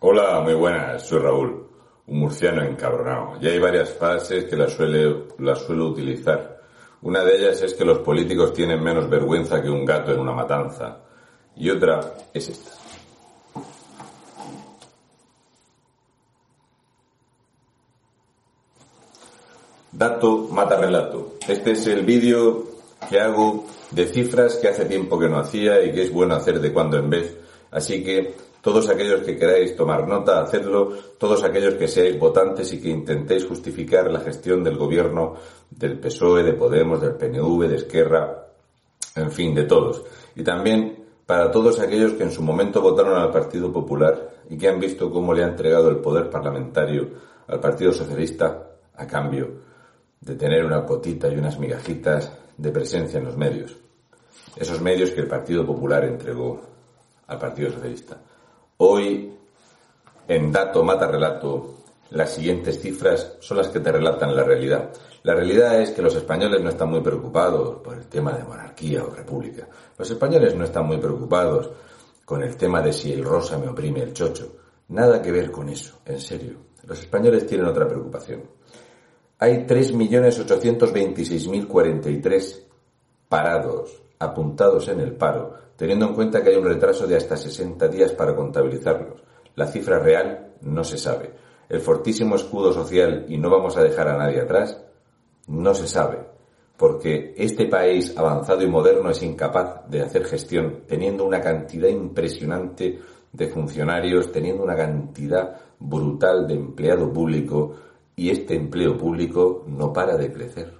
Hola, muy buenas, soy Raúl, un murciano encabronado. Y hay varias frases que las, suele, las suelo utilizar. Una de ellas es que los políticos tienen menos vergüenza que un gato en una matanza. Y otra es esta. Dato mata relato. Este es el vídeo que hago de cifras que hace tiempo que no hacía y que es bueno hacer de cuando en vez. Así que todos aquellos que queráis tomar nota, hacedlo. Todos aquellos que seáis votantes y que intentéis justificar la gestión del gobierno del PSOE, de Podemos, del PNV, de Esquerra, en fin, de todos. Y también para todos aquellos que en su momento votaron al Partido Popular y que han visto cómo le ha entregado el poder parlamentario al Partido Socialista a cambio de tener una cotita y unas migajitas de presencia en los medios. Esos medios que el Partido Popular entregó al Partido Socialista. Hoy, en Dato Mata Relato, las siguientes cifras son las que te relatan la realidad. La realidad es que los españoles no están muy preocupados por el tema de monarquía o república. Los españoles no están muy preocupados con el tema de si el rosa me oprime el chocho. Nada que ver con eso, en serio. Los españoles tienen otra preocupación hay 3.826.043 parados, apuntados en el paro, teniendo en cuenta que hay un retraso de hasta 60 días para contabilizarlos. La cifra real no se sabe. El fortísimo escudo social, y no vamos a dejar a nadie atrás, no se sabe, porque este país avanzado y moderno es incapaz de hacer gestión, teniendo una cantidad impresionante de funcionarios, teniendo una cantidad brutal de empleado público, y este empleo público no para de crecer.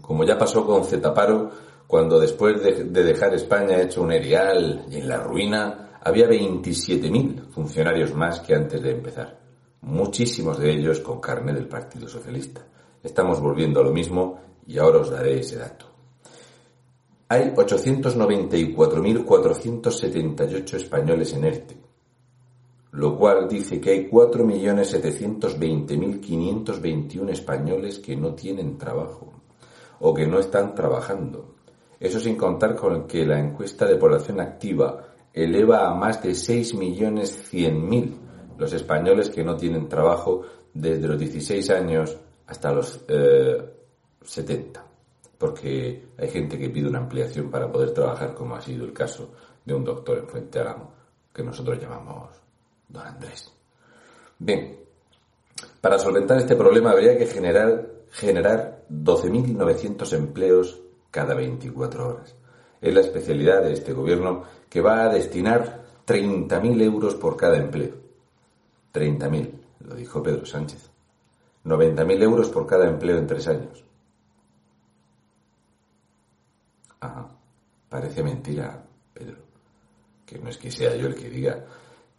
Como ya pasó con Zetaparo, cuando después de, dejar España hecho un erial y en la ruina, había 27.000 funcionarios más que antes de empezar, muchísimos de ellos con carne del Partido Socialista. Estamos volviendo a lo mismo y ahora os daré ese dato. Hay 894.478 españoles en ERTE, lo cual dice que hay 4.720.521 españoles que no tienen trabajo o que no están trabajando. Eso sin contar con que la encuesta de población activa eleva a más de 6.100.000 los españoles que no tienen trabajo desde los 16 años hasta los 70. Eh, Porque hay gente que pide una ampliación para poder trabajar, como ha sido el caso de un doctor en Fuente Aramo, que nosotros llamamos don Andrés. Bien, para solventar este problema habría que generar, generar 12.900 empleos cada 24 horas. Es la especialidad de este gobierno que va a destinar 30.000 euros por cada empleo. 30.000, lo dijo Pedro Sánchez. 90.000 euros por cada empleo en tres años. Ajá, parece mentira, Pedro. Que no es que sea yo el que diga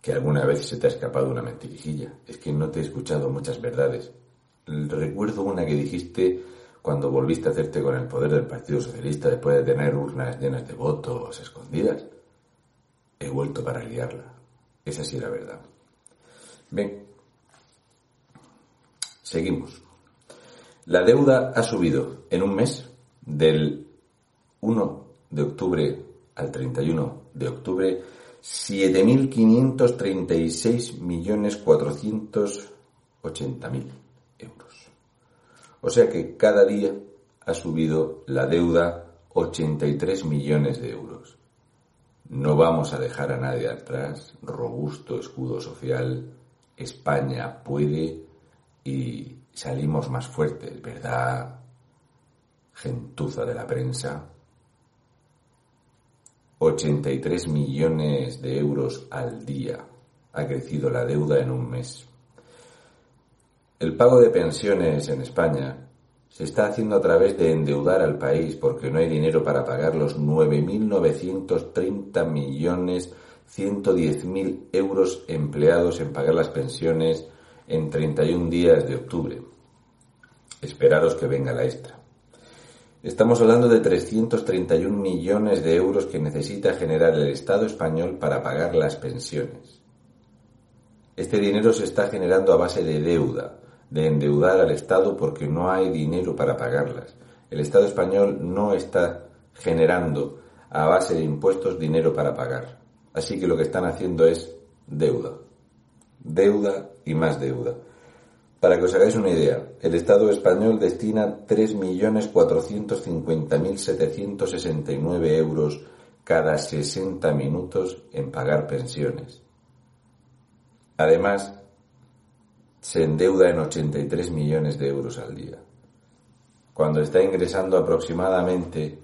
que alguna vez se te ha escapado una mentirijilla. Es que no te he escuchado muchas verdades. Recuerdo una que dijiste cuando volviste a hacerte con el poder del Partido Socialista después de tener urnas llenas de votos escondidas. He vuelto para liarla. Esa sí era verdad. Bien. Seguimos. La deuda ha subido en un mes del 1 de octubre al 31 de octubre 7.536.480.000 euros. O sea que cada día ha subido la deuda 83 millones de euros. No vamos a dejar a nadie atrás. Robusto escudo social. España puede y salimos más fuertes, ¿verdad? Gentuza de la prensa. 83 millones de euros al día ha crecido la deuda en un mes. El pago de pensiones en España se está haciendo a través de endeudar al país porque no hay dinero para pagar los 9.930 millones 110.000 euros empleados en pagar las pensiones en 31 días de octubre. Esperaros que venga la extra. Estamos hablando de 331 millones de euros que necesita generar el Estado español para pagar las pensiones. Este dinero se está generando a base de deuda, de endeudar al Estado porque no hay dinero para pagarlas. El Estado español no está generando a base de impuestos dinero para pagar. Así que lo que están haciendo es deuda. Deuda y más deuda. Para que os hagáis una idea, el Estado español destina 3.450.769 euros cada 60 minutos en pagar pensiones. Además, se endeuda en 83 millones de euros al día, cuando está ingresando aproximadamente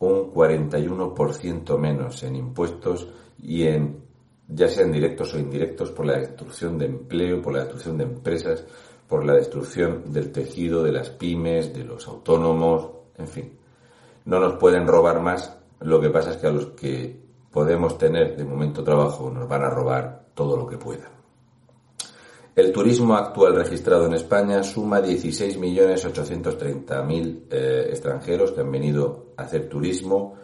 un 41% menos en impuestos y en ya sean directos o indirectos, por la destrucción de empleo, por la destrucción de empresas, por la destrucción del tejido de las pymes, de los autónomos, en fin. No nos pueden robar más, lo que pasa es que a los que podemos tener de momento trabajo nos van a robar todo lo que puedan. El turismo actual registrado en España suma 16.830.000 eh, extranjeros que han venido a hacer turismo.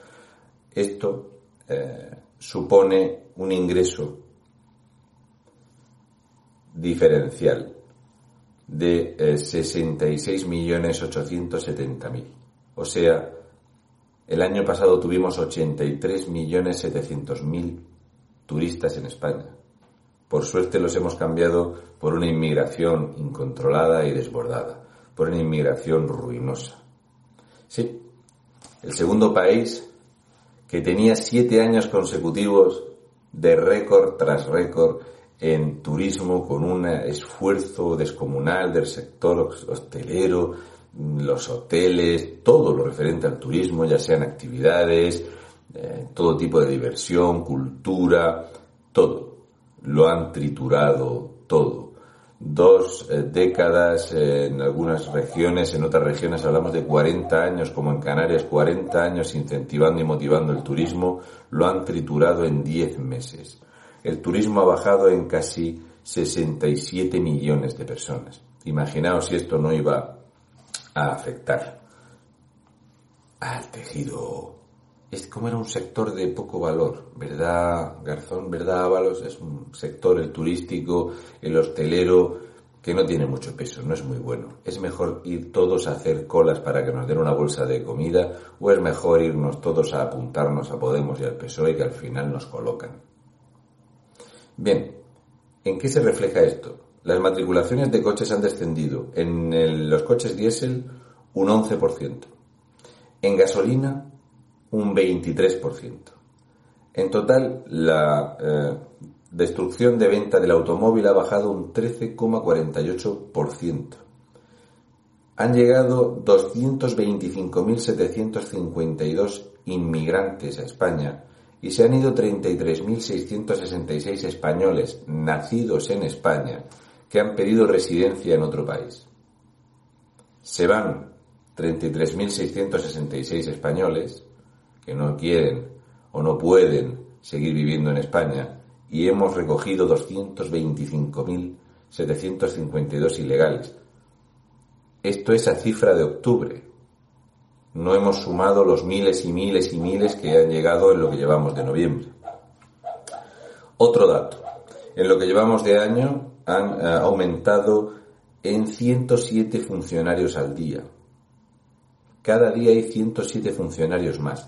Esto eh, supone un ingreso diferencial de 66.870.000. Eh, o sea, el año pasado tuvimos 83.700.000 turistas en España. Por suerte los hemos cambiado por una inmigración incontrolada y desbordada, por una inmigración ruinosa. Sí, el segundo país que tenía siete años consecutivos de récord tras récord en turismo con un esfuerzo descomunal del sector hostelero, los hoteles, todo lo referente al turismo, ya sean actividades, eh, todo tipo de diversión, cultura, todo. Lo han triturado todo dos eh, décadas en algunas regiones, en otras regiones hablamos de 40 años, como en Canarias, 40 años incentivando y motivando el turismo, lo han triturado en 10 meses. El turismo ha bajado en casi 67 millones de personas. Imaginaos si esto no iba a afectar al tejido es como era un sector de poco valor, ¿verdad, Garzón? ¿Verdad, Ábalos? Es un sector, el turístico, el hostelero, que no tiene mucho peso, no es muy bueno. ¿Es mejor ir todos a hacer colas para que nos den una bolsa de comida o es mejor irnos todos a apuntarnos a Podemos y al PSOE que al final nos colocan? Bien, ¿en qué se refleja esto? Las matriculaciones de coches han descendido. En los coches diésel un 11%. En gasolina un 23%. En total, la eh, destrucción de venta del automóvil ha bajado un 13,48%. Han llegado 225.752 inmigrantes a España y se han ido 33.666 españoles nacidos en España que han pedido residencia en otro país. Se van 33.666 españoles que no quieren o no pueden seguir viviendo en España y hemos recogido 225.752 ilegales. Esto es a cifra de octubre. No hemos sumado los miles y miles y miles que han llegado en lo que llevamos de noviembre. Otro dato. En lo que llevamos de año han eh, aumentado en 107 funcionarios al día. Cada día hay 107 funcionarios más.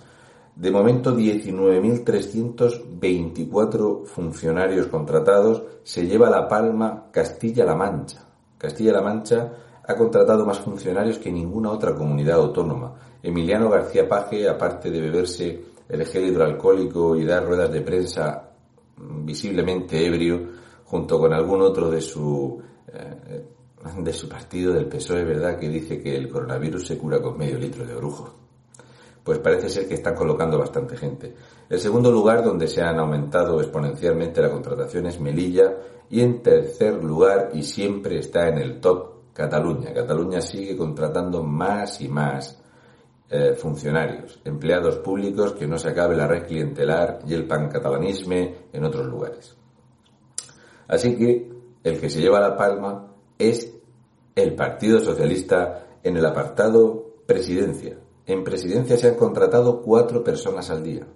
De momento, 19.324 funcionarios contratados se lleva la palma Castilla-La Mancha. Castilla-La Mancha ha contratado más funcionarios que ninguna otra comunidad autónoma. Emiliano García Paje, aparte de beberse el gel hidroalcohólico y dar ruedas de prensa visiblemente ebrio, junto con algún otro de su, eh, de su partido, del PSOE, ¿verdad?, que dice que el coronavirus se cura con medio litro de orujo pues parece ser que están colocando bastante gente. El segundo lugar donde se han aumentado exponencialmente la contratación es Melilla y en tercer lugar y siempre está en el top Cataluña. Cataluña sigue contratando más y más eh, funcionarios, empleados públicos, que no se acabe la red clientelar y el pancatalanisme en otros lugares. Así que el que se lleva la palma es el Partido Socialista en el apartado presidencia. En presidencia se han contratado cuatro personas al día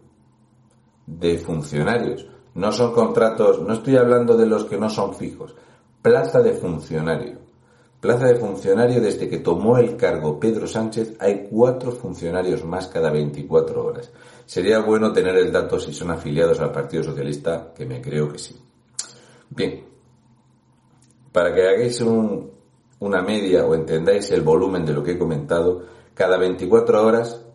de funcionarios. No son contratos, no estoy hablando de los que no son fijos. Plaza de funcionario. Plaza de funcionario desde que tomó el cargo Pedro Sánchez hay cuatro funcionarios más cada 24 horas. Sería bueno tener el dato si son afiliados al Partido Socialista, que me creo que sí. Bien, para que hagáis una media o entendáis el volumen de lo que he comentado, cada 24 horas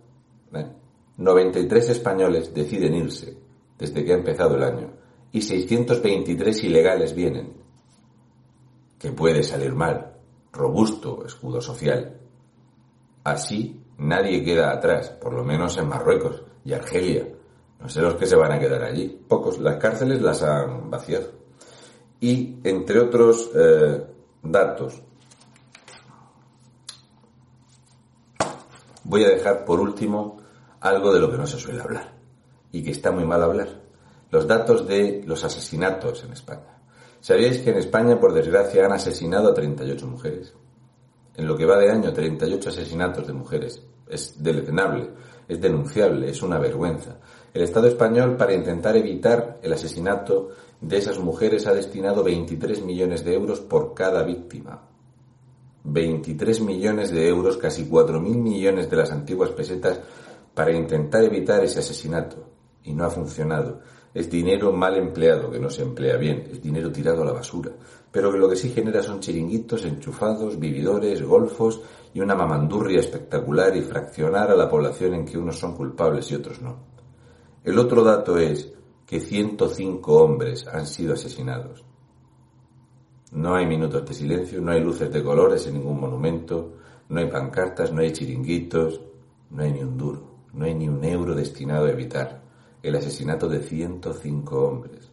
93 ¿eh? españoles deciden irse desde que ha empezado el año y 623 ilegales vienen. Que puede salir mal, robusto escudo social. Así nadie queda atrás, por lo menos en Marruecos y Argelia. No sé los que se van a quedar allí. Pocos. Las cárceles las han vaciado. Y entre otros eh, datos, voy a dejar por último algo de lo que no se suele hablar y que está muy mal hablar. Los datos de los asesinatos en España. ¿Sabíais que en España, por desgracia, han asesinado a 38 mujeres? En lo que va de año, 38 asesinatos de mujeres. Es deleznable, es denunciable, es una vergüenza. El Estado español, para intentar evitar el asesinato de esas mujeres, ha destinado 23 millones de euros por cada víctima. 23 millones de euros, casi 4.000 millones de las antiguas pesetas, para intentar evitar ese asesinato y no ha funcionado. Es dinero mal empleado, que no se emplea bien, es dinero tirado a la basura, pero que lo que sí genera son chiringuitos, enchufados, vividores, golfos y una mamandurria espectacular y fraccionar a la población en que unos son culpables y otros no. El otro dato es que 105 hombres han sido asesinados. No hay minutos de silencio, no hay luces de colores en ningún monumento, no hay pancartas, no hay chiringuitos, no hay ni un duro, no hay ni un euro destinado a evitar el asesinato de 105 hombres.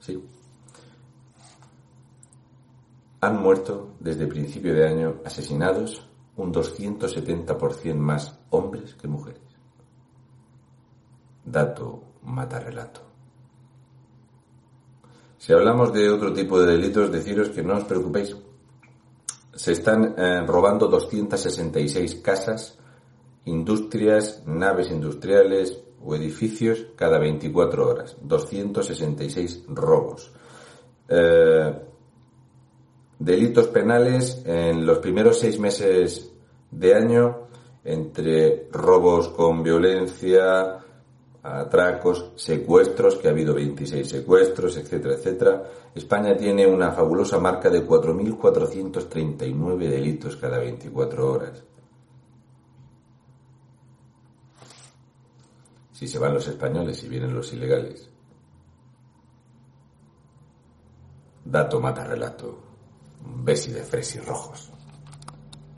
Sí. Han muerto desde principio de año asesinados un 270% más hombres que mujeres. Dato mata relato. Si hablamos de otro tipo de delitos, deciros que no os preocupéis. Se están eh, robando 266 casas, industrias, naves industriales, o edificios cada 24 horas, 266 robos. Eh, delitos penales en los primeros seis meses de año, entre robos con violencia, atracos, secuestros, que ha habido 26 secuestros, etcétera, etcétera. España tiene una fabulosa marca de 4.439 delitos cada 24 horas. si se van los españoles y vienen los ilegales. Dato mata relato. Besi de fresis rojos.